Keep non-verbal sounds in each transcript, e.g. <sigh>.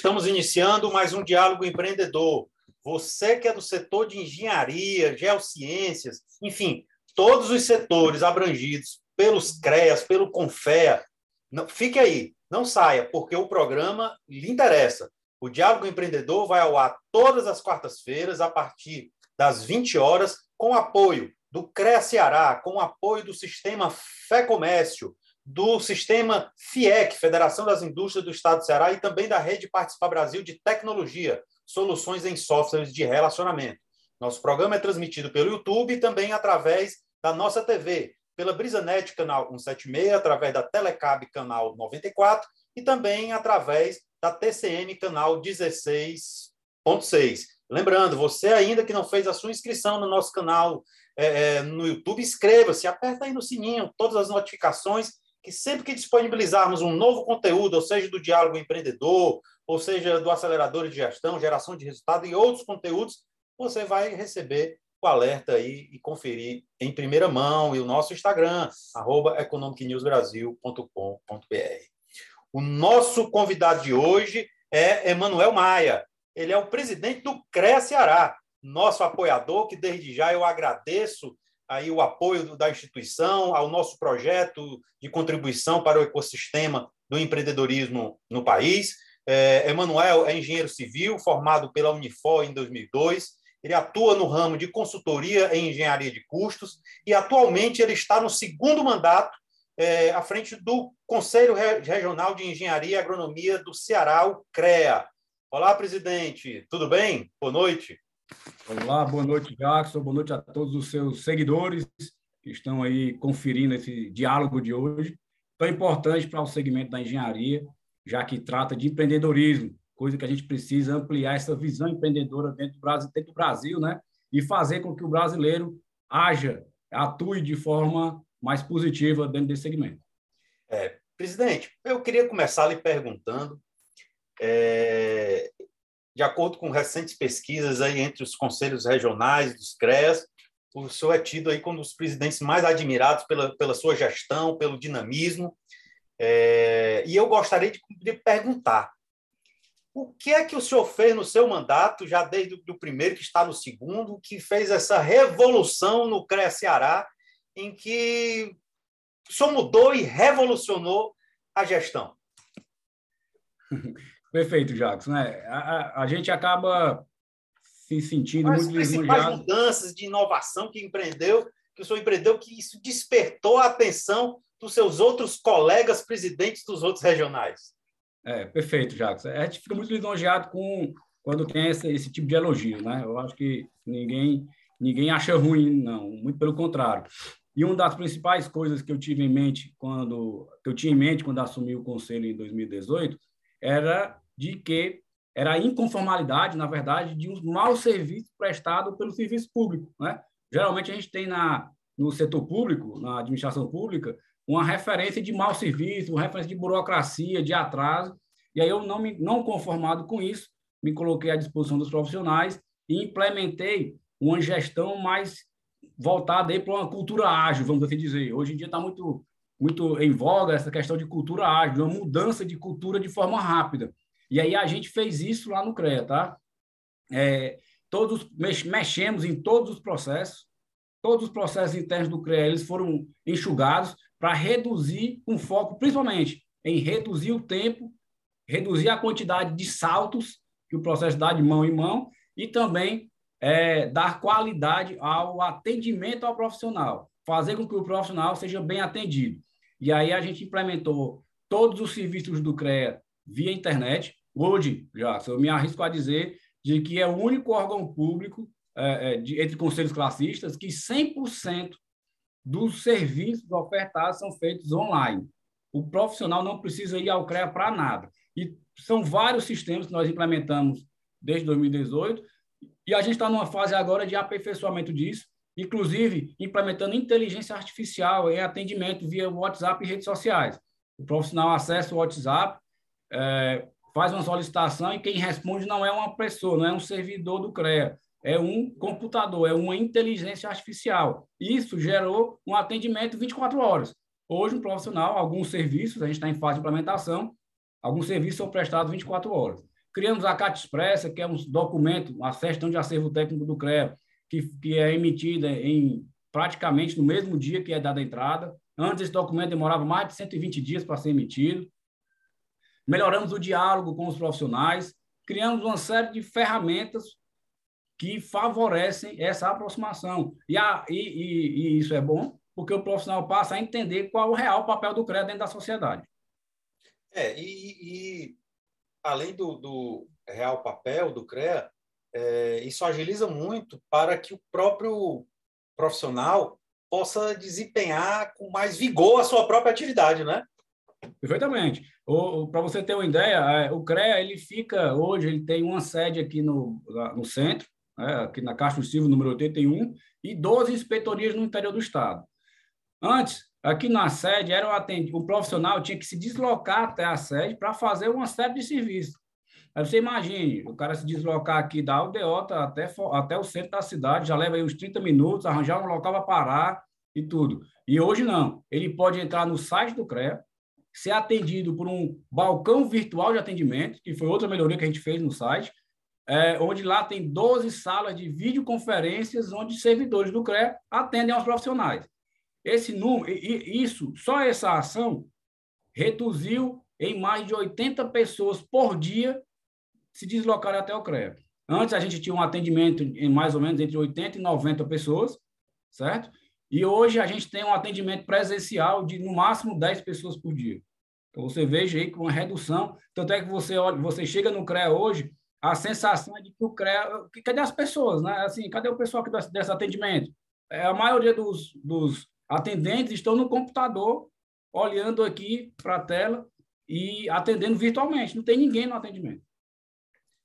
estamos iniciando mais um diálogo empreendedor. Você que é do setor de engenharia, geociências, enfim, todos os setores abrangidos pelos CREAS, pelo CONFEA, não, fique aí, não saia, porque o programa lhe interessa. O Diálogo Empreendedor vai ao ar todas as quartas-feiras, a partir das 20 horas, com apoio do CREA Ceará, com apoio do Sistema Fé Comércio, do sistema FIEC, Federação das Indústrias do Estado do Ceará, e também da Rede Participar Brasil de Tecnologia, Soluções em Softwares de Relacionamento. Nosso programa é transmitido pelo YouTube e também através da nossa TV, pela BrisaNet, canal 176, através da Telecab, canal 94, e também através da TCM, canal 16.6. Lembrando, você ainda que não fez a sua inscrição no nosso canal é, é no YouTube, inscreva-se, aperta aí no sininho, todas as notificações, que sempre que disponibilizarmos um novo conteúdo, ou seja, do Diálogo Empreendedor, ou seja, do Acelerador de Gestão, Geração de Resultado e outros conteúdos, você vai receber o alerta aí e conferir em primeira mão e o nosso Instagram, arroba economicnewsbrasil.com.br. O nosso convidado de hoje é Emanuel Maia. Ele é o presidente do CREA Ceará, nosso apoiador, que desde já eu agradeço aí o apoio da instituição ao nosso projeto de contribuição para o ecossistema do empreendedorismo no país. É, Emanuel é engenheiro civil, formado pela Unifor em 2002. Ele atua no ramo de consultoria em engenharia de custos e atualmente ele está no segundo mandato é, à frente do Conselho Regional de Engenharia e Agronomia do Ceará, o CREA. Olá, presidente, tudo bem? Boa noite. Olá, boa noite, Jackson. Boa noite a todos os seus seguidores que estão aí conferindo esse diálogo de hoje, tão importante para o segmento da engenharia, já que trata de empreendedorismo, coisa que a gente precisa ampliar essa visão empreendedora dentro do Brasil, dentro do Brasil né? E fazer com que o brasileiro haja, atue de forma mais positiva dentro desse segmento. É, presidente, eu queria começar lhe perguntando, é, de acordo com recentes pesquisas aí entre os conselhos regionais dos CREAS, o senhor é tido aí como um dos presidentes mais admirados pela, pela sua gestão, pelo dinamismo. É, e eu gostaria de, de, perguntar: o que é que o senhor fez no seu mandato, já desde o primeiro, que está no segundo, que fez essa revolução no CREA Ceará, em que o senhor mudou e revolucionou a gestão? <laughs> Perfeito, Jacques. Né? A, a, a gente acaba se sentindo Mas muito principais mudanças de inovação que empreendeu, que o senhor empreendeu, que isso despertou a atenção dos seus outros colegas presidentes dos outros regionais? É, perfeito, Jacques. A gente fica muito lisonjeado com quando tem esse, esse tipo de elogio, né? Eu acho que ninguém ninguém acha ruim, não, muito pelo contrário. E uma das principais coisas que eu tive em mente quando que eu tinha em mente quando assumi o conselho em 2018 era de que era a inconformalidade, na verdade, de um mau serviço prestado pelo serviço público. Né? Geralmente a gente tem na, no setor público, na administração pública, uma referência de mau serviço, uma referência de burocracia, de atraso, e aí eu não me não conformado com isso, me coloquei à disposição dos profissionais e implementei uma gestão mais voltada para uma cultura ágil, vamos assim dizer. Hoje em dia está muito muito em voga essa questão de cultura ágil, uma mudança de cultura de forma rápida. E aí a gente fez isso lá no CREA, tá? É, todos mex, mexemos em todos os processos, todos os processos internos do CREA eles foram enxugados para reduzir um foco, principalmente em reduzir o tempo, reduzir a quantidade de saltos que o processo dá de mão em mão e também é, dar qualidade ao atendimento ao profissional, fazer com que o profissional seja bem atendido. E aí a gente implementou todos os serviços do CREA via internet, Hoje, já, eu me arrisco a dizer de que é o único órgão público é, é, de, entre conselhos classistas que 100% dos serviços ofertados são feitos online. O profissional não precisa ir ao CREA para nada. E são vários sistemas que nós implementamos desde 2018 e a gente está numa fase agora de aperfeiçoamento disso, inclusive implementando inteligência artificial em atendimento via WhatsApp e redes sociais. O profissional acessa o WhatsApp, é, faz uma solicitação e quem responde não é uma pessoa, não é um servidor do CREA, é um computador, é uma inteligência artificial. Isso gerou um atendimento 24 horas. Hoje, um profissional, alguns serviços, a gente está em fase de implementação, alguns serviços são prestados 24 horas. Criamos a Cata Expressa, que é um documento, uma certidão de acervo técnico do CREA, que, que é emitida em praticamente no mesmo dia que é dada a entrada. Antes, esse documento demorava mais de 120 dias para ser emitido. Melhoramos o diálogo com os profissionais, criamos uma série de ferramentas que favorecem essa aproximação. E, a, e, e, e isso é bom, porque o profissional passa a entender qual é o real papel do CREA dentro da sociedade. É, e, além do, do, real papel do CREA, é, isso agiliza muito para que o próprio profissional possa desempenhar com mais vigor a sua própria atividade, né? Perfeitamente. Para você ter uma ideia, é, o CREA ele fica hoje, ele tem uma sede aqui no, no centro, né, aqui na Castro Silva, número 81, e 12 inspetorias no interior do estado. Antes, aqui na sede, era o, o profissional tinha que se deslocar até a sede para fazer uma série de serviços. Aí você imagine, o cara se deslocar aqui da aldeota até, até o centro da cidade, já leva aí uns 30 minutos, arranjar um local para parar e tudo. E hoje não. Ele pode entrar no site do CREA, ser atendido por um balcão virtual de atendimento, que foi outra melhoria que a gente fez no site, é, onde lá tem 12 salas de videoconferências onde servidores do CREA atendem aos profissionais. Esse número, isso, só essa ação reduziu em mais de 80 pessoas por dia se deslocarem até o CREA. Antes a gente tinha um atendimento em mais ou menos entre 80 e 90 pessoas, certo? E hoje a gente tem um atendimento presencial de no máximo 10 pessoas por dia. Então você veja aí com uma redução. Tanto é que você olha, você chega no CREA hoje, a sensação é de que o CREA. Cadê as pessoas, né? Assim, cadê o pessoal que desse, desse atendimento? É, a maioria dos, dos atendentes estão no computador, olhando aqui para a tela e atendendo virtualmente. Não tem ninguém no atendimento.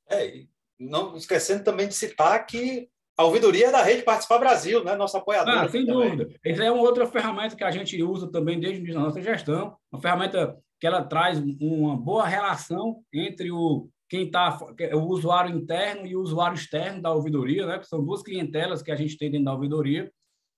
É, não esquecendo também de citar que a ouvidoria é da Rede Participar Brasil, né? Nossa apoiadora. Ah, sem dúvida. Essa é uma outra ferramenta que a gente usa também desde da nossa gestão. Uma ferramenta que ela traz uma boa relação entre o quem está o usuário interno e o usuário externo da ouvidoria, né? Que são duas clientelas que a gente tem dentro da ouvidoria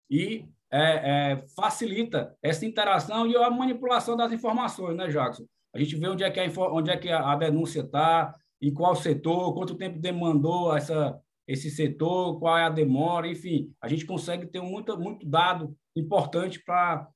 e é, é, facilita essa interação e a manipulação das informações, né, Jackson? A gente vê onde é que a, onde é que a denúncia está, em qual setor, quanto tempo demandou essa, esse setor, qual é a demora, enfim, a gente consegue ter muito, muito dado importante para,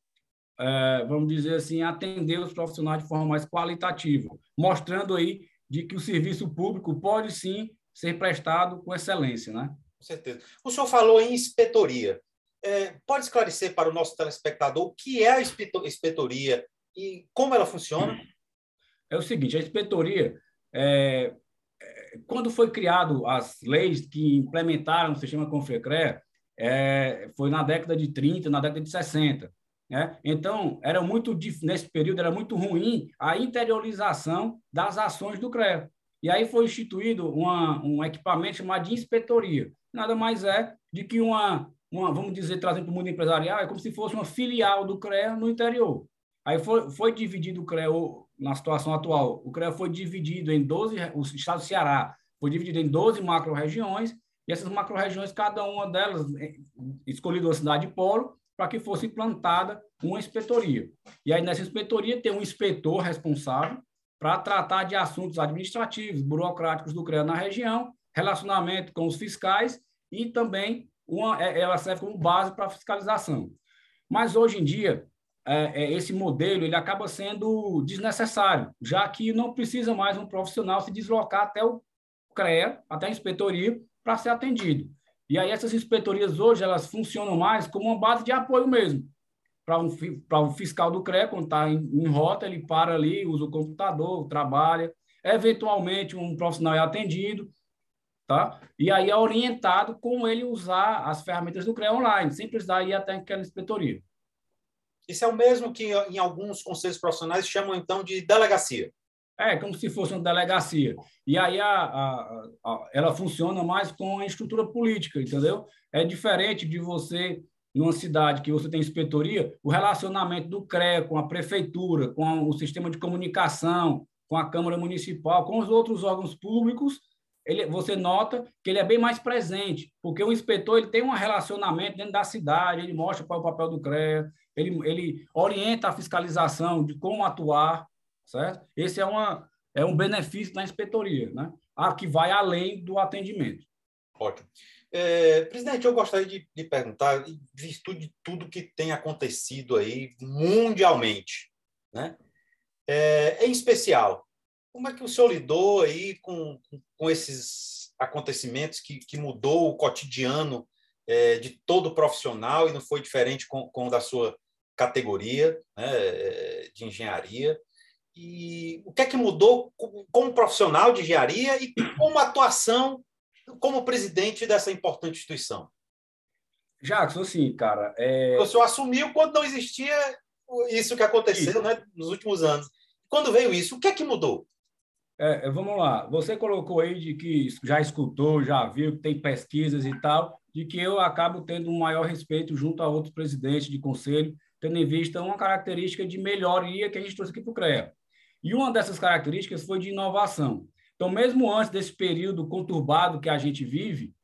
é, vamos dizer assim, atender os profissionais de forma mais qualitativa, mostrando aí de que o serviço público pode sim ser prestado com excelência, né? Com certeza. O senhor falou em inspetoria. É, pode esclarecer para o nosso telespectador o que é a inspetoria e como ela funciona? É o seguinte, a inspetoria é, quando foi criado as leis que implementaram o sistema Confecre, é, foi na década de 30, na década de 60. Né? Então, era muito nesse período era muito ruim a interiorização das ações do CREA. E aí foi instituído uma, um equipamento chamado de inspetoria. Nada mais é de que uma, uma vamos dizer, trazendo para o mundo empresarial, é como se fosse uma filial do CREA no interior. Aí foi, foi dividido o CREA na situação atual. O CREA foi dividido em 12, o estado do Ceará foi dividido em 12 macro-regiões, e essas macro-regiões, cada uma delas é, escolhida uma cidade polo para que fosse implantada uma inspetoria. E aí, nessa inspetoria, tem um inspetor responsável para tratar de assuntos administrativos, burocráticos do CREA na região, relacionamento com os fiscais e também uma, é, ela serve como base para fiscalização. Mas hoje em dia, é, é, esse modelo ele acaba sendo desnecessário, já que não precisa mais um profissional se deslocar até o CREA, até a inspetoria, para ser atendido. E aí essas inspetorias hoje elas funcionam mais como uma base de apoio mesmo. Para um, um fiscal do CREA, quando está em, em rota, ele para ali, usa o computador, trabalha. Eventualmente, um profissional é atendido, tá? E aí é orientado como ele usar as ferramentas do CREA online, sem precisar ir até aquela inspetoria. Isso é o mesmo que em alguns conselhos profissionais chamam então de delegacia. É, como se fosse uma delegacia. E aí a, a, a, ela funciona mais com a estrutura política, entendeu? É diferente de você, numa cidade que você tem inspetoria, o relacionamento do CREA com a prefeitura, com o sistema de comunicação, com a Câmara Municipal, com os outros órgãos públicos, ele, você nota que ele é bem mais presente, porque o inspetor ele tem um relacionamento dentro da cidade, ele mostra qual é o papel do CREA, ele, ele orienta a fiscalização de como atuar, certo? Esse é uma, é um benefício da inspetoria, né? A que vai além do atendimento. Ótimo. É, presidente, eu gostaria de, de perguntar, visto de tudo que tem acontecido aí mundialmente, né? É, em especial, como é que o senhor lidou aí com, com esses acontecimentos que, que mudou o cotidiano é, de todo profissional e não foi diferente com, com o da sua categoria né, é, de engenharia? E o que é que mudou como profissional de engenharia e como atuação como presidente dessa importante instituição? Jackson, assim, cara. É... O senhor assumiu quando não existia isso que aconteceu né, nos últimos anos. Quando veio isso, o que é que mudou? É, é, vamos lá. Você colocou aí de que já escutou, já viu, que tem pesquisas e tal, de que eu acabo tendo um maior respeito junto a outros presidentes de conselho, tendo em vista uma característica de melhoria que a gente trouxe aqui para o CREA. E uma dessas características foi de inovação. Então, mesmo antes desse período conturbado que a gente vive,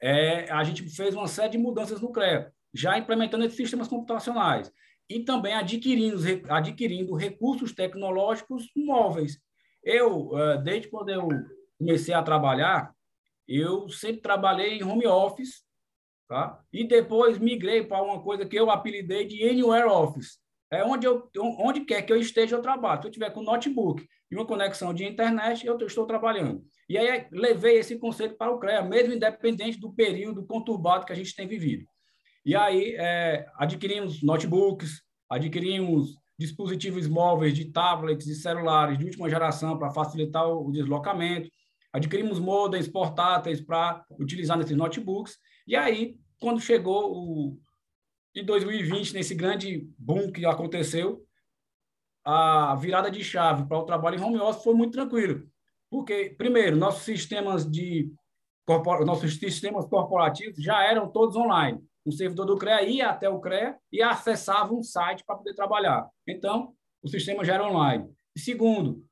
é, a gente fez uma série de mudanças no CREA, já implementando esses sistemas computacionais e também adquirindo, adquirindo recursos tecnológicos móveis. Eu, é, desde quando eu comecei a trabalhar, eu sempre trabalhei em home office, tá? E depois migrei para uma coisa que eu apelidei de Anywhere Office. É onde, eu, onde quer que eu esteja, eu trabalho. Se eu tiver com notebook e uma conexão de internet, eu estou trabalhando. E aí levei esse conceito para o CREA, mesmo independente do período conturbado que a gente tem vivido. E aí é, adquirimos notebooks, adquirimos dispositivos móveis de tablets e celulares de última geração para facilitar o deslocamento, adquirimos modems portáteis para utilizar nesses notebooks. E aí, quando chegou o, em 2020, nesse grande boom que aconteceu, a virada de chave para o trabalho em home office foi muito tranquilo. Porque, primeiro, nossos sistemas de nossos sistemas corporativos já eram todos online. O servidor do CREA ia até o CREA e acessava um site para poder trabalhar. Então, o sistema já era online. E segundo,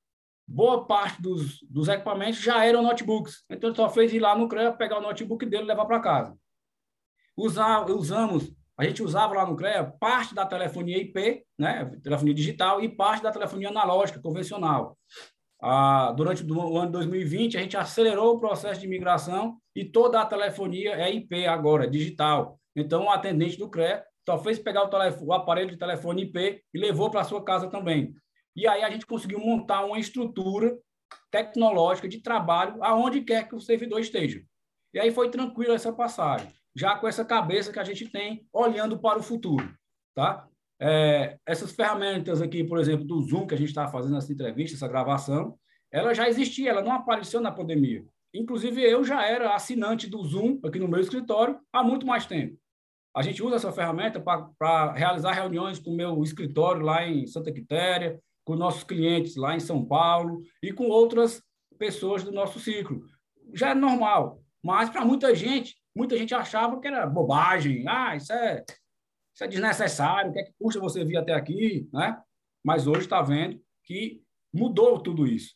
boa parte dos, dos equipamentos já eram notebooks. Então, ele só fez ir lá no CREA, pegar o notebook dele e levar para casa. Usar, usamos a gente usava lá no CREA parte da telefonia IP, né, telefonia digital, e parte da telefonia analógica, convencional. Ah, durante o ano 2020, a gente acelerou o processo de migração e toda a telefonia é IP agora, digital. Então, o atendente do CREA só fez pegar o, telefone, o aparelho de telefone IP e levou para sua casa também. E aí a gente conseguiu montar uma estrutura tecnológica de trabalho aonde quer que o servidor esteja. E aí foi tranquilo essa passagem já com essa cabeça que a gente tem olhando para o futuro, tá? É, essas ferramentas aqui, por exemplo, do Zoom que a gente está fazendo essa entrevista, essa gravação, ela já existia, ela não apareceu na pandemia. Inclusive, eu já era assinante do Zoom aqui no meu escritório há muito mais tempo. A gente usa essa ferramenta para realizar reuniões com o meu escritório lá em Santa Quitéria, com nossos clientes lá em São Paulo e com outras pessoas do nosso ciclo. Já é normal, mas para muita gente muita gente achava que era bobagem, ah, isso é, isso é desnecessário, o que é que custa você vir até aqui, né? Mas hoje está vendo que mudou tudo isso.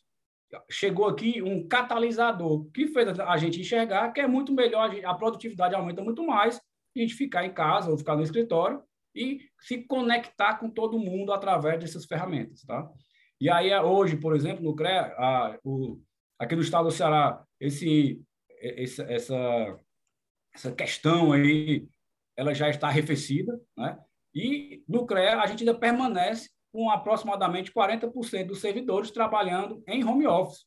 Chegou aqui um catalisador que fez a gente enxergar que é muito melhor, a produtividade aumenta muito mais, a gente ficar em casa ou ficar no escritório e se conectar com todo mundo através dessas ferramentas, tá? E aí, hoje, por exemplo, no CREA, a, o, aqui no estado do Ceará, esse, essa, essa essa questão aí ela já está arrefecida, né? E no CREA a gente ainda permanece com aproximadamente 40% dos servidores trabalhando em home office.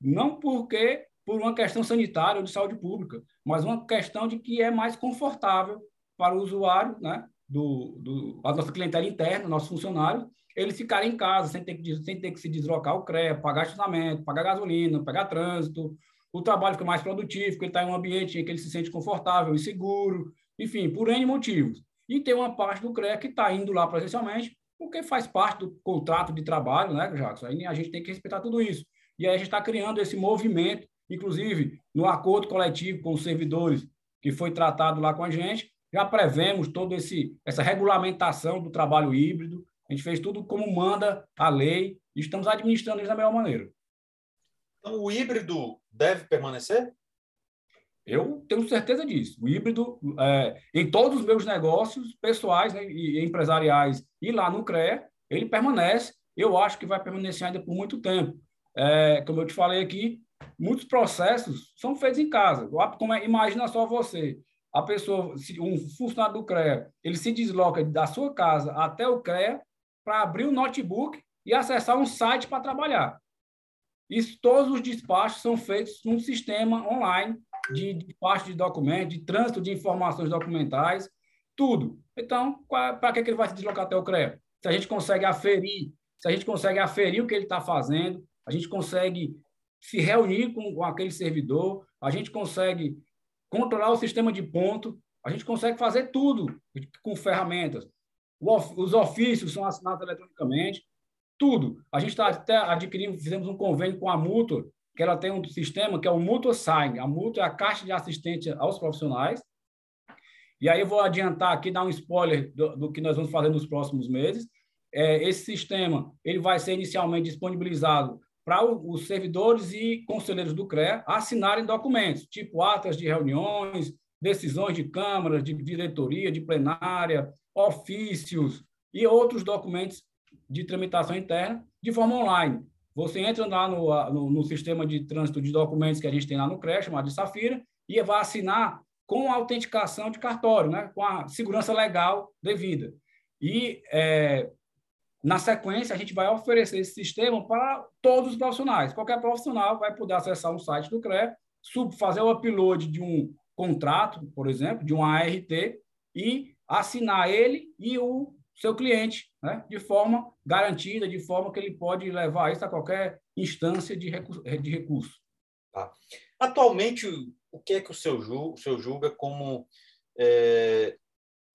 Não porque por uma questão sanitária ou de saúde pública, mas uma questão de que é mais confortável para o usuário, né? Do, do, a nossa clientela interna, nossos funcionários, eles ficarem em casa sem ter que, sem ter que se deslocar o CREA, pagar estacionamento, pagar gasolina, pagar trânsito, o trabalho fica mais produtivo, porque ele está em um ambiente em que ele se sente confortável e seguro, enfim, por N motivos. E tem uma parte do CREA que está indo lá presencialmente, porque faz parte do contrato de trabalho, né, Jackson? Aí a gente tem que respeitar tudo isso. E aí a gente está criando esse movimento, inclusive no acordo coletivo com os servidores que foi tratado lá com a gente, já prevemos toda essa regulamentação do trabalho híbrido, a gente fez tudo como manda a lei e estamos administrando isso da melhor maneira. Então, o híbrido deve permanecer? Eu tenho certeza disso. O híbrido, é, em todos os meus negócios pessoais né, e empresariais e lá no CREA, ele permanece. Eu acho que vai permanecer ainda por muito tempo. é, como eu te falei aqui, muitos processos são feitos em casa. Como é, imagina só você, a pessoa, um funcionário do CREA, ele se desloca da sua casa até o CREA para abrir o um notebook e acessar um site para trabalhar. Isso, todos os despachos são feitos num sistema online de despacho de documentos, de trânsito de informações documentais, tudo. Então, para que, que ele vai se deslocar até o CREA? Se a gente consegue aferir, se a gente consegue aferir o que ele está fazendo, a gente consegue se reunir com, com aquele servidor, a gente consegue controlar o sistema de ponto, a gente consegue fazer tudo com ferramentas. Os ofícios são assinados eletronicamente, tudo. A gente está até adquirindo, fizemos um convênio com a Mútua, que ela tem um sistema que é o Mútua Sign. A Mútua é a caixa de assistência aos profissionais. E aí eu vou adiantar aqui, dar um spoiler do, do que nós vamos fazer nos próximos meses. É, esse sistema ele vai ser inicialmente disponibilizado para os servidores e conselheiros do CREA assinarem documentos, tipo atas de reuniões, decisões de câmara, de diretoria, de plenária, ofícios e outros documentos de tramitação interna de forma online. Você entra lá no, no, no, sistema de trânsito de documentos que a gente tem lá no CREA, chamado de Safira, e vai assinar com a autenticação de cartório, né? com a segurança legal devida. E, é, na sequência, a gente vai oferecer esse sistema para todos os profissionais. Qualquer profissional vai poder acessar um site do CREA, fazer o upload de um contrato, por exemplo, de um ART, e assinar ele e o seu cliente, né? de forma garantida, de forma que ele pode levar isso a qualquer instância de recurso. De recurso. Tá. Atualmente, o que é que o seu, o seu julga como é,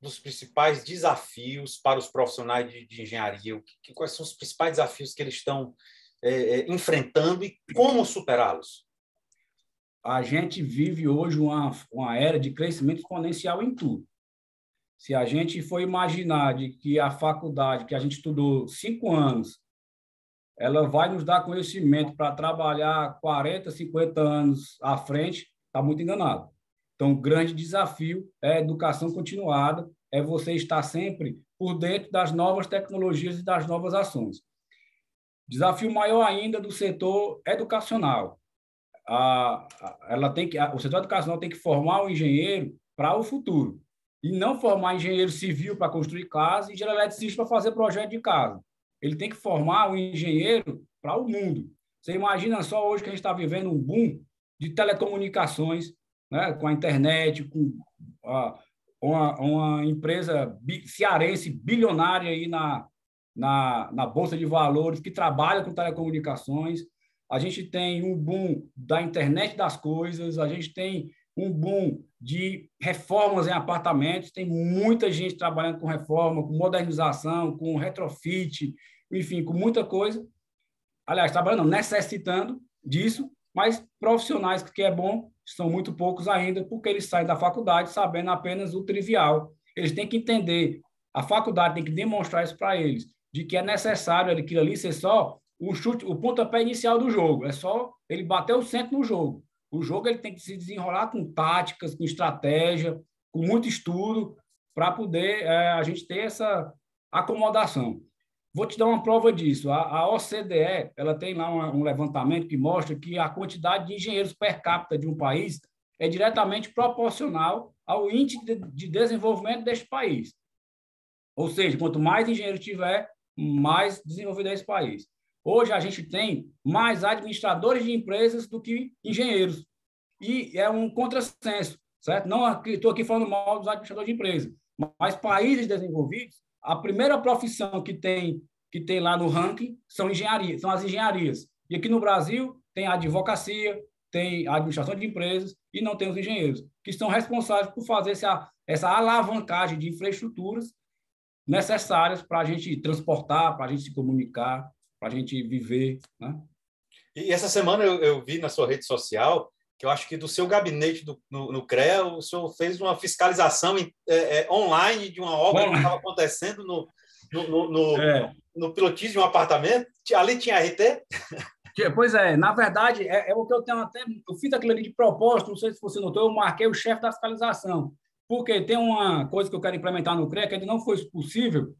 dos principais desafios para os profissionais de, de engenharia? O que, quais são os principais desafios que eles estão é, é, enfrentando e como superá-los? A gente vive hoje uma, uma era de crescimento exponencial em tudo. Se a gente for imaginar de que a faculdade que a gente estudou cinco anos, ela vai nos dar conhecimento para trabalhar 40, 50 anos à frente, está muito enganado. Então, o grande desafio é a educação continuada, é você estar sempre por dentro das novas tecnologias e das novas ações. Desafio maior ainda do setor educacional. A, ela tem que, a, o setor educacional tem que formar o engenheiro para o futuro e não formar engenheiro civil para construir casa e engenheiro eletricista para fazer projeto de casa. Ele tem que formar o engenheiro para o mundo. Você imagina só hoje que a gente está vivendo um boom de telecomunicações, né, com a internet, com a, uma, uma empresa cearense bilionária aí na, na, na Bolsa de Valores que trabalha com telecomunicações. A gente tem um boom da internet das coisas, a gente tem um boom de reformas em apartamentos, tem muita gente trabalhando com reforma, com modernização, com retrofit, enfim, com muita coisa. Aliás, trabalhando, necessitando disso, mas profissionais que é bom são muito poucos ainda, porque eles saem da faculdade sabendo apenas o trivial. Eles têm que entender, a faculdade tem que demonstrar isso para eles, de que é necessário aquilo ali ser só o chute, o pontapé inicial do jogo, é só ele bater o centro no jogo. O jogo ele tem que se desenrolar com táticas, com estratégia, com muito estudo, para poder é, a gente ter essa acomodação. Vou te dar uma prova disso. A, a OCDE ela tem lá um, um levantamento que mostra que a quantidade de engenheiros per capita de um país é diretamente proporcional ao índice de, de desenvolvimento deste país. Ou seja, quanto mais engenheiro tiver, mais desenvolvido é esse país. Hoje a gente tem mais administradores de empresas do que engenheiros. E é um contrassenso, certo? Não estou aqui falando mal dos administradores de empresas, mas países desenvolvidos, a primeira profissão que tem que tem lá no ranking são engenharia, são as engenharias. E aqui no Brasil tem a advocacia, tem a administração de empresas e não tem os engenheiros, que são responsáveis por fazer essa, essa alavancagem de infraestruturas necessárias para a gente transportar, para a gente se comunicar, para a gente viver. Né? E essa semana eu, eu, vi na sua rede social que eu acho que do seu gabinete do, no, no CREA, o senhor fez uma fiscalização é, é, online de uma obra que estava acontecendo no, no, no, no, é. no pilotismo de um apartamento. Ali tinha RT? Pois é, na verdade, é, é, o que eu tenho até. Eu fiz aquilo ali de propósito, não sei se você notou, eu marquei o chefe da fiscalização. Porque tem uma coisa que eu quero implementar no CREA que ainda não foi possível,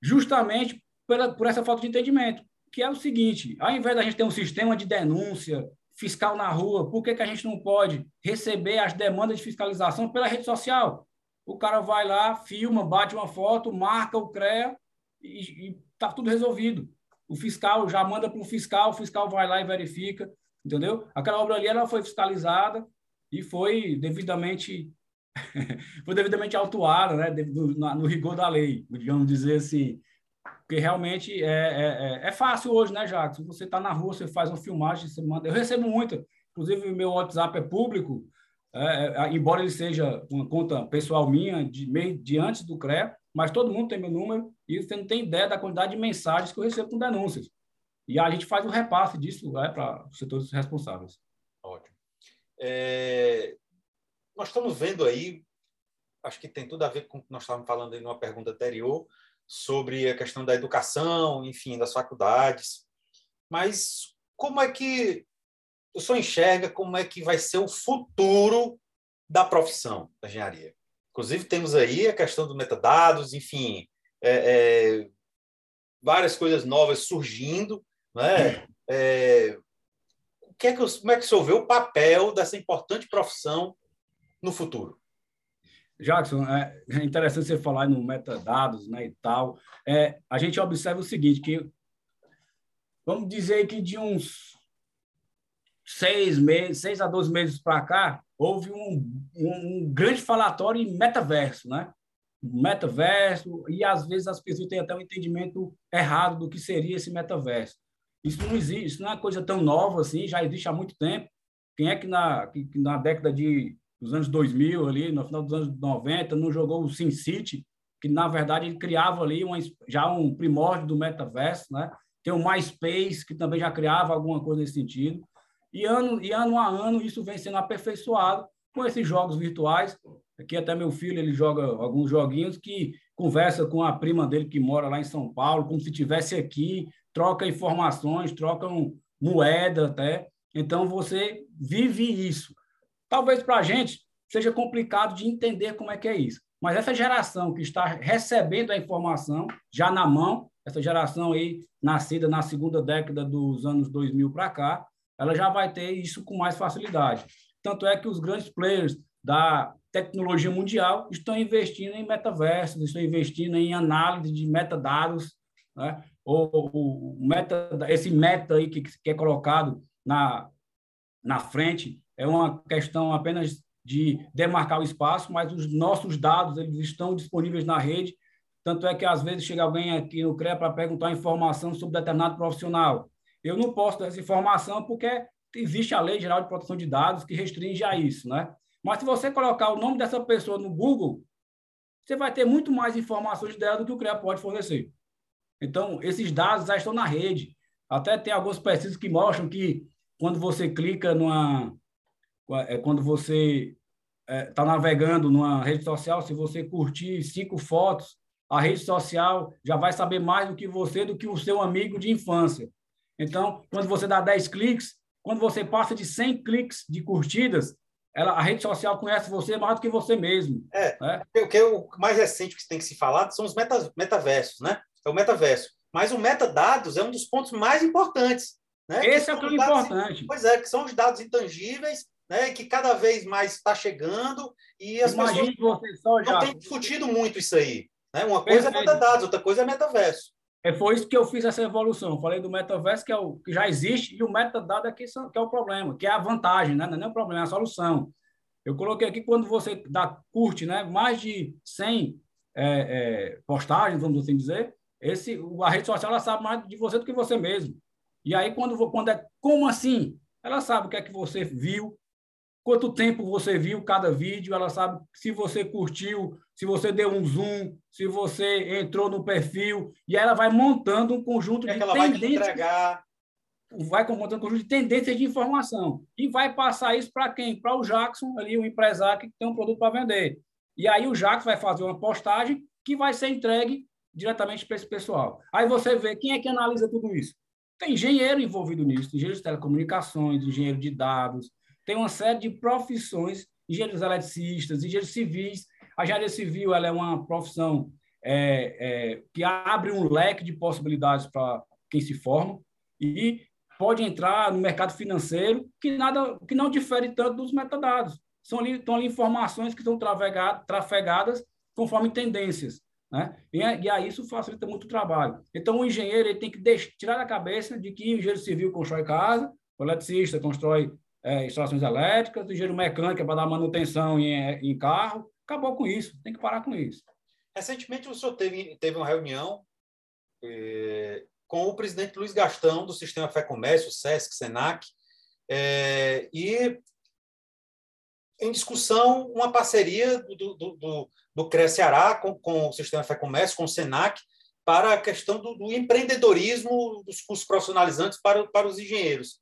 justamente pela, por essa falta de entendimento. que é o seguinte: ao invés da gente ter um sistema de denúncia fiscal na rua, por que, que a gente não pode receber as demandas de fiscalização pela rede social? O cara vai lá, filma, bate uma foto, marca o CREA e está tudo resolvido. O fiscal já manda para o fiscal, o fiscal vai lá e verifica, entendeu? Aquela obra ali ela foi fiscalizada e foi devidamente <laughs> foi devidamente autuada, né? No, no, rigor da lei, digamos dizer assim. Porque realmente é, é, é, é fácil hoje, né, Jacques? Você está na rua, você faz uma filmagem, você manda. Eu recebo muito, inclusive meu WhatsApp é público, é, é, embora ele seja uma conta pessoal minha, de, meio, de antes do CREA, mas todo mundo tem meu número e você não tem ideia da quantidade de mensagens que eu recebo com denúncias. E a gente faz o repasse disso né, para os setores responsáveis. Ótimo. É, nós estamos vendo aí, acho que tem tudo a ver com o que nós estávamos falando aí numa pergunta anterior, sobre a questão da educação, enfim, das faculdades. Mas como é que o senhor enxerga como é que vai ser o futuro da profissão da engenharia? Inclusive, temos aí a questão dos metadados, enfim, é, é, várias coisas novas surgindo. Né? É, o que é que, como é que o senhor vê o papel dessa importante profissão no futuro? Jackson, é, é interessante você falar no metadados né, e tal. É, a gente observa o seguinte, que vamos dizer que de uns seis meses, seis a doze meses para cá, houve um, um, grande falatório em metaverso, né? Metaverso, e às vezes as pessoas têm até um entendimento errado do que seria esse metaverso. Isso não existe, isso não é coisa tão nova assim, já existe há muito tempo. Quem é que na, que na década de dos anos 2000 ali, no final dos anos 90, não jogou o SimCity, que na verdade ele criava ali uma, já um primórdio do metaverso, né? Tem o MySpace, que também já criava alguma coisa nesse sentido. E ano, e ano a ano isso vem sendo aperfeiçoado com esses jogos virtuais. Aqui até meu filho ele joga alguns joguinhos que conversa com a prima dele que mora lá em São Paulo, como se tivesse aqui, troca informações, trocam moeda até. Então você vive isso. Talvez para a gente seja complicado de entender como é que é isso. Mas essa geração que está recebendo a informação já na mão, essa geração aí nascida na segunda década dos anos 2000 para cá, ela já vai ter isso com mais facilidade. Tanto é que os grandes players da tecnologia mundial estão investindo em metaversos, estão investindo em análise de metadados, né? o, o meta, esse meta aí que, que é colocado na, na frente é uma questão apenas de demarcar o espaço, mas os nossos dados eles estão disponíveis na rede, tanto é que às vezes chega alguém aqui no CREA para perguntar informação sobre determinado profissional. Eu não posso dar essa informação porque existe a Lei Geral de Proteção de Dados que restringe a isso, né? Mas se você colocar o nome dessa pessoa no Google, você vai ter muito mais informações dela do que o CREA pode fornecer. Então, esses dados já estão na rede. Até tem algumas pesquisas que mostram que quando você clica numa. É, quando você está é, tá navegando numa rede social, se você curtir cinco fotos, a rede social já vai saber mais do que você, do que o seu amigo de infância. Então, quando você dá 10 cliques, quando você passa de 100 cliques de curtidas, ela, a rede social conhece você mais do que você mesmo. É, né? o que é o mais recente que tem que se falar são os meta, metaversos, né? É o metaverso. Mas o metadados é um dos pontos mais importantes. Né? Esse é o que é importante. Pois é, que são os dados intangíveis, né? que cada vez mais está chegando e as Imagine pessoas você só, não têm discutido muito isso aí. Né? Uma coisa Perfeito. é metadados, outra coisa é metaverso. É, foi isso que eu fiz essa evolução. falei do metaverso, que, é o, que já existe, e o metadado é que é o problema, que é a vantagem, né? não é nem o problema, é a solução. Eu coloquei aqui quando você dá, curte né? mais de 100 é, é, postagens, vamos assim dizer, esse, a rede social ela sabe mais de você do que você mesmo. E aí, quando, quando é como assim? Ela sabe o que é que você viu, quanto tempo você viu cada vídeo, ela sabe se você curtiu, se você deu um zoom, se você entrou no perfil, e ela vai montando um conjunto é de tendências. Vai montando um conjunto de tendências de informação. E vai passar isso para quem? Para o Jackson, ali, o empresário que tem um produto para vender. E aí o Jackson vai fazer uma postagem que vai ser entregue diretamente para esse pessoal. Aí você vê quem é que analisa tudo isso. Tem engenheiro envolvido nisso, engenheiro de telecomunicações, engenheiro de dados, tem uma série de profissões, engenheiros eletricistas, engenheiros civis. A engenharia civil ela é uma profissão é, é, que abre um leque de possibilidades para quem se forma, e pode entrar no mercado financeiro, que nada que não difere tanto dos metadados. São ali, estão ali informações que estão trafegadas conforme tendências. Né? E, e aí isso facilita muito o trabalho. Então, o engenheiro ele tem que deixar, tirar da cabeça de que o engenheiro civil constrói casa, o eletricista constrói é, instalações elétricas, engenheiro mecânico é para dar manutenção em, em carro. Acabou com isso, tem que parar com isso. Recentemente, o senhor teve, teve uma reunião eh, com o presidente Luiz Gastão, do Sistema Fé Comércio, SESC, SENAC, eh, e em discussão uma parceria do, do, do, do CREA Ceará com, com o Sistema Fé Comércio, com o SENAC, para a questão do, do empreendedorismo dos cursos profissionalizantes para, para os engenheiros.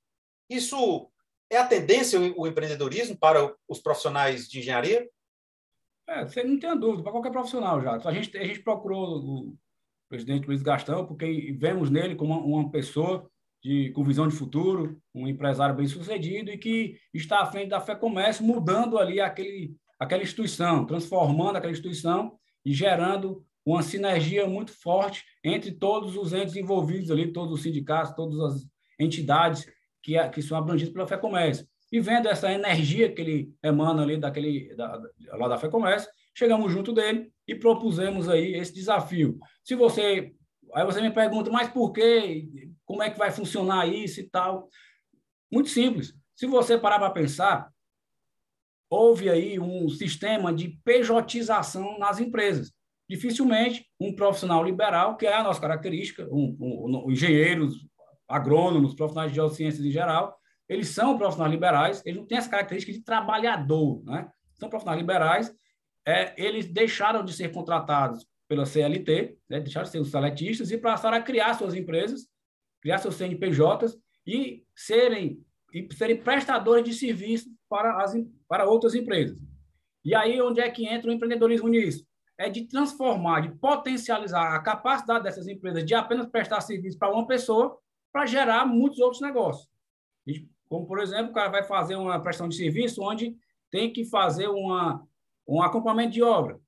Isso é a tendência, o, empreendedorismo para os profissionais de engenharia? É, você não tem dúvida, para qualquer profissional já. A gente, a gente procurou o presidente Luiz Gastão porque vemos nele como uma pessoa de, com visão de futuro, um empresário bem sucedido e que está à frente da Fé Comércio, mudando ali aquele, aquela instituição, transformando aquela instituição e gerando uma sinergia muito forte entre todos os entes envolvidos ali, todos os sindicatos, todas as entidades que, que são abrangidas pela Fé Comércio. E vendo essa energia que ele emana ali daquele, da, lá da Fé Comércio, chegamos junto dele e propusemos aí esse desafio. Se você Aí você me pergunta, mas por quê? Como é que vai funcionar isso e tal? Muito simples. Se você parar para pensar, houve aí um sistema de pejotização nas empresas. Dificilmente um profissional liberal, que é a nossa característica, um, um, um, engenheiros, agrônomos, profissionais de geociências em geral, eles são profissionais liberais, eles não têm essa característica de trabalhador, né? São profissionais liberais, é, eles deixaram de ser contratados pela CLT, né, deixaram de ser os seletistas e passaram a criar suas empresas, criar seus CNPJs e serem, e serem prestadores de serviços para, as, para outras empresas. E aí, onde é que entra o empreendedorismo nisso? É de transformar, de potencializar a capacidade dessas empresas de apenas prestar serviço para uma pessoa para gerar muitos outros negócios. Como, por exemplo, o cara vai fazer uma prestação de serviço onde tem que fazer uma, um acompanhamento de obra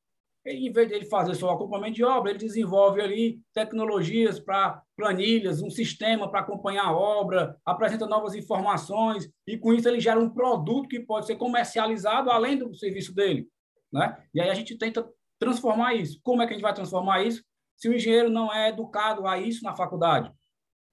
em vez de ele fazer só acompanhamento de obra, ele desenvolve ali tecnologias para planilhas, um sistema para acompanhar a obra, apresenta novas informações e com isso ele gera um produto que pode ser comercializado além do serviço dele, né? E aí a gente tenta transformar isso. Como é que a gente vai transformar isso? Se o engenheiro não é educado a isso na faculdade,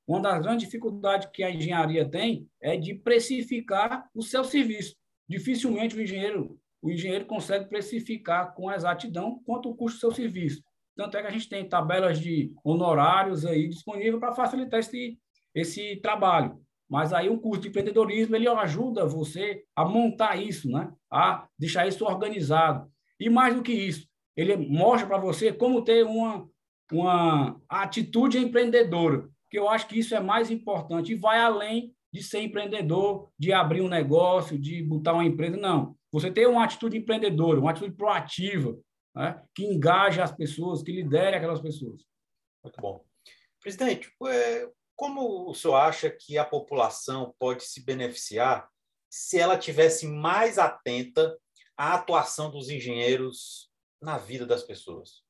uma das grandes dificuldades que a engenharia tem é de precificar o seu serviço. Dificilmente o engenheiro o engenheiro consegue precificar com exatidão quanto o custo do seu serviço. Tanto é que a gente tem tabelas de honorários aí disponíveis para facilitar esse, esse trabalho. Mas aí o curso de empreendedorismo ele ajuda você a montar isso, né? a deixar isso organizado. E mais do que isso, ele mostra para você como ter uma, uma atitude empreendedora, que eu acho que isso é mais importante e vai além de ser empreendedor, de abrir um negócio, de botar uma empresa. Não. Você tem uma atitude empreendedora, uma atitude proativa, né? que engaja as pessoas, que lidere aquelas pessoas. Muito bom. Presidente, é, como o senhor acha que a população pode se beneficiar se ela tivesse mais atenta à atuação dos engenheiros na vida das pessoas?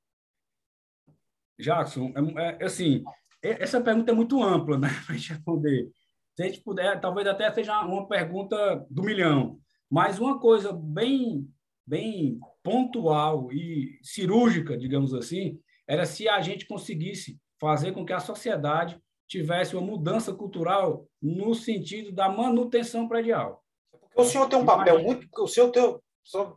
Jackson, é, é assim, essa pergunta é muito ampla, né, <laughs> para a gente responder. Se a gente puder, talvez até seja uma pergunta do milhão. Mas uma coisa bem, bem pontual e cirúrgica, digamos assim, era se a gente conseguisse fazer com que a sociedade tivesse uma mudança cultural no sentido da manutenção predial. o senhor tem um papel muito, o senhor tem, só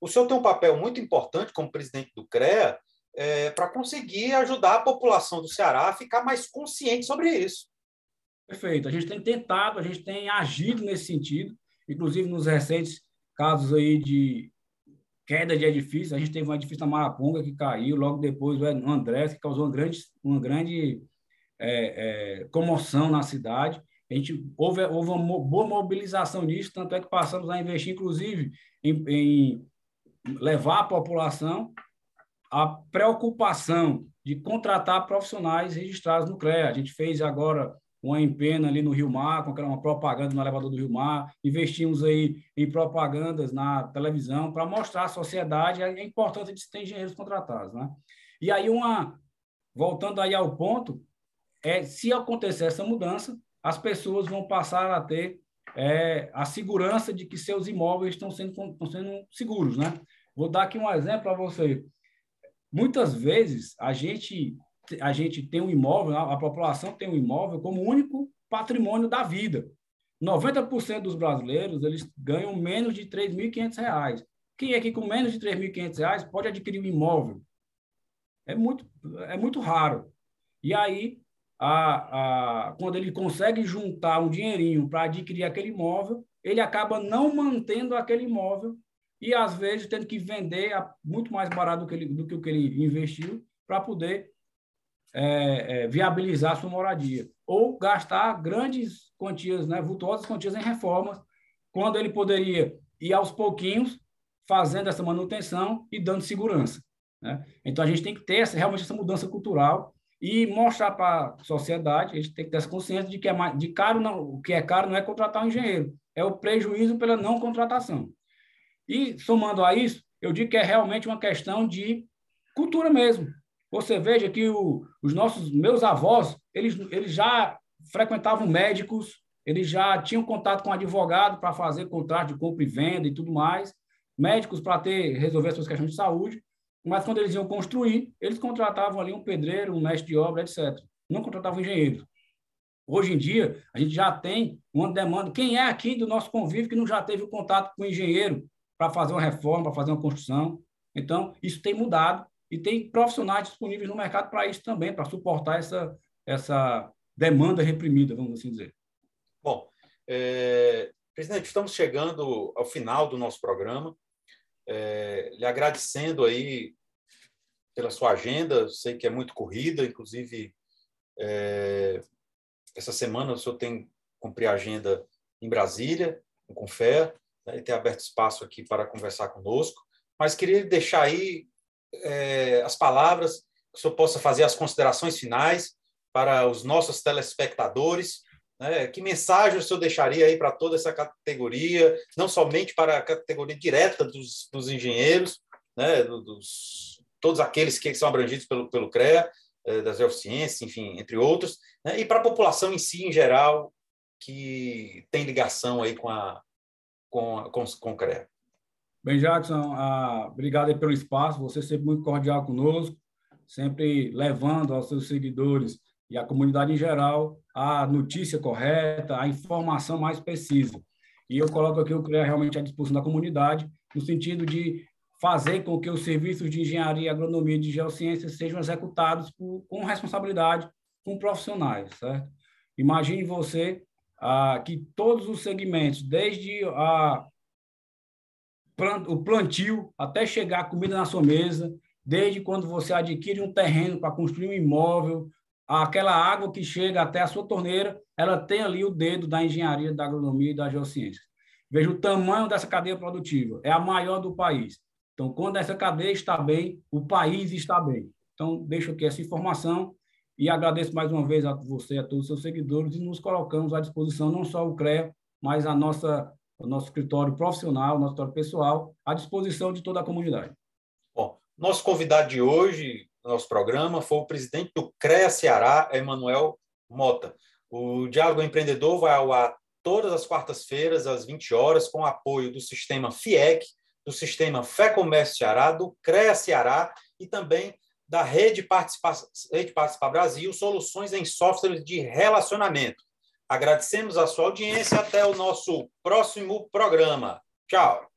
o senhor tem um papel muito importante como presidente do CREA é, para conseguir ajudar a população do Ceará a ficar mais consciente sobre isso. Perfeito. A gente tem tentado, a gente tem agido nesse sentido inclusive nos recentes casos aí de queda de edifícios, a gente teve um edifício na Maraponga que caiu, logo depois o André, que causou uma grande, uma grande é, é, comoção na cidade. A gente houve, houve uma boa mobilização nisso, tanto é que passamos a investir, inclusive, em, em levar a população a preocupação de contratar profissionais registrados no CREA. A gente fez agora uma empena ali no Rio Mar, com aquela uma propaganda no elevador do Rio Mar, investimos aí em propagandas na televisão para mostrar à sociedade a importância de ter engenheiros contratados, né? E aí uma voltando aí ao ponto, é, se acontecer essa mudança, as pessoas vão passar a ter é, a segurança de que seus imóveis estão sendo, estão sendo seguros, né? Vou dar aqui um exemplo para você. Muitas vezes a gente a gente tem um imóvel, a população tem um imóvel como único patrimônio da vida. 90% dos brasileiros eles ganham menos de R$ 3.500. Quem é que com menos de R$ 3.500 pode adquirir um imóvel? É muito, é muito raro. E aí, a, a, quando ele consegue juntar um dinheirinho para adquirir aquele imóvel, ele acaba não mantendo aquele imóvel e, às vezes, tendo que vender a, muito mais barato do que, ele, do que o que ele investiu para poder é, é, viabilizar a sua moradia. Ou gastar grandes quantias, né, vultuosas quantias em reformas, quando ele poderia ir aos pouquinhos fazendo essa manutenção e dando segurança. Né? Então, a gente tem que ter essa, realmente essa mudança cultural e mostrar para a sociedade, a gente tem que ter essa consciência de que é mais, de caro não, o que é caro não é contratar um engenheiro, é o prejuízo pela não contratação. E somando a isso, eu digo que é realmente uma questão de cultura mesmo. Você veja que o, os nossos meus avós, eles, eles já frequentavam médicos, eles já tinham contato com advogado para fazer contrato de compra e venda e tudo mais, médicos para ter resolver suas questões de saúde, mas quando eles iam construir, eles contratavam ali um pedreiro, um mestre de obra, etc. Não contratavam engenheiros. Hoje em dia, a gente já tem uma demanda. Quem é aqui do nosso convívio que não já teve contato com engenheiro para fazer uma reforma, para fazer uma construção? Então, isso tem mudado e tem profissionais disponíveis no mercado para isso também, para suportar essa, essa demanda reprimida, vamos assim dizer. Bom, é, presidente, estamos chegando ao final do nosso programa é, lhe agradecendo aí pela sua agenda, sei que é muito corrida, inclusive é, essa semana o senhor tem cumprir a agenda em Brasília, com Confé, né, ter aberto espaço aqui para conversar conosco, mas queria deixar aí é, as palavras, que o senhor possa fazer as considerações finais para os nossos telespectadores, né? Que mensagem o senhor deixaria aí para toda essa categoria, não somente para a categoria direta dos, dos engenheiros, né? dos, todos aqueles que são abrangidos pelo, pelo CREA, eh, das geociências, enfim, entre outros, né? e para a população em si, em geral, que tem ligação aí com, a, com, com, com o CREA. Bem, Jackson, ah, obrigado pelo espaço, você sempre muito cordial conosco, sempre levando aos seus seguidores e à comunidade em geral a notícia correta, a informação mais precisa. E eu coloco aqui o CREA realmente à disposição da comunidade, no sentido de fazer com que os serviços de engenharia, agronomia e de geociências sejam executados por, com responsabilidade, com profissionais, certo? Imagine você ah, que todos os segmentos, desde a, o plantio até chegar a comida na sua mesa, desde quando você adquire um terreno para construir um imóvel, aquela água que chega até a sua torneira, ela tem ali o dedo da engenharia, da agronomia e da geociência. Veja o tamanho dessa cadeia produtiva, é a maior do país. Então, quando essa cadeia está bem, o país está bem. Então, deixo aqui essa informação e agradeço mais uma vez a você a todos os seus seguidores e nos colocamos à disposição, não só o CREA, mas a nossa, o nosso escritório profissional, o nosso escritório pessoal, à disposição de toda a comunidade. Bom, nosso convidado de hoje, nosso programa foi o presidente do CREA Ceará, Emanuel Mota. O Diálogo Empreendedor vai ao ar todas as quartas-feiras, às 20 horas, com apoio do sistema FIEC, do sistema Fé Comércio Ceará, do CREA Ceará e também da Rede Participa, Rede Participa Brasil, soluções em softwares de relacionamento. Agradecemos a sua audiência. Até o nosso próximo programa. Tchau.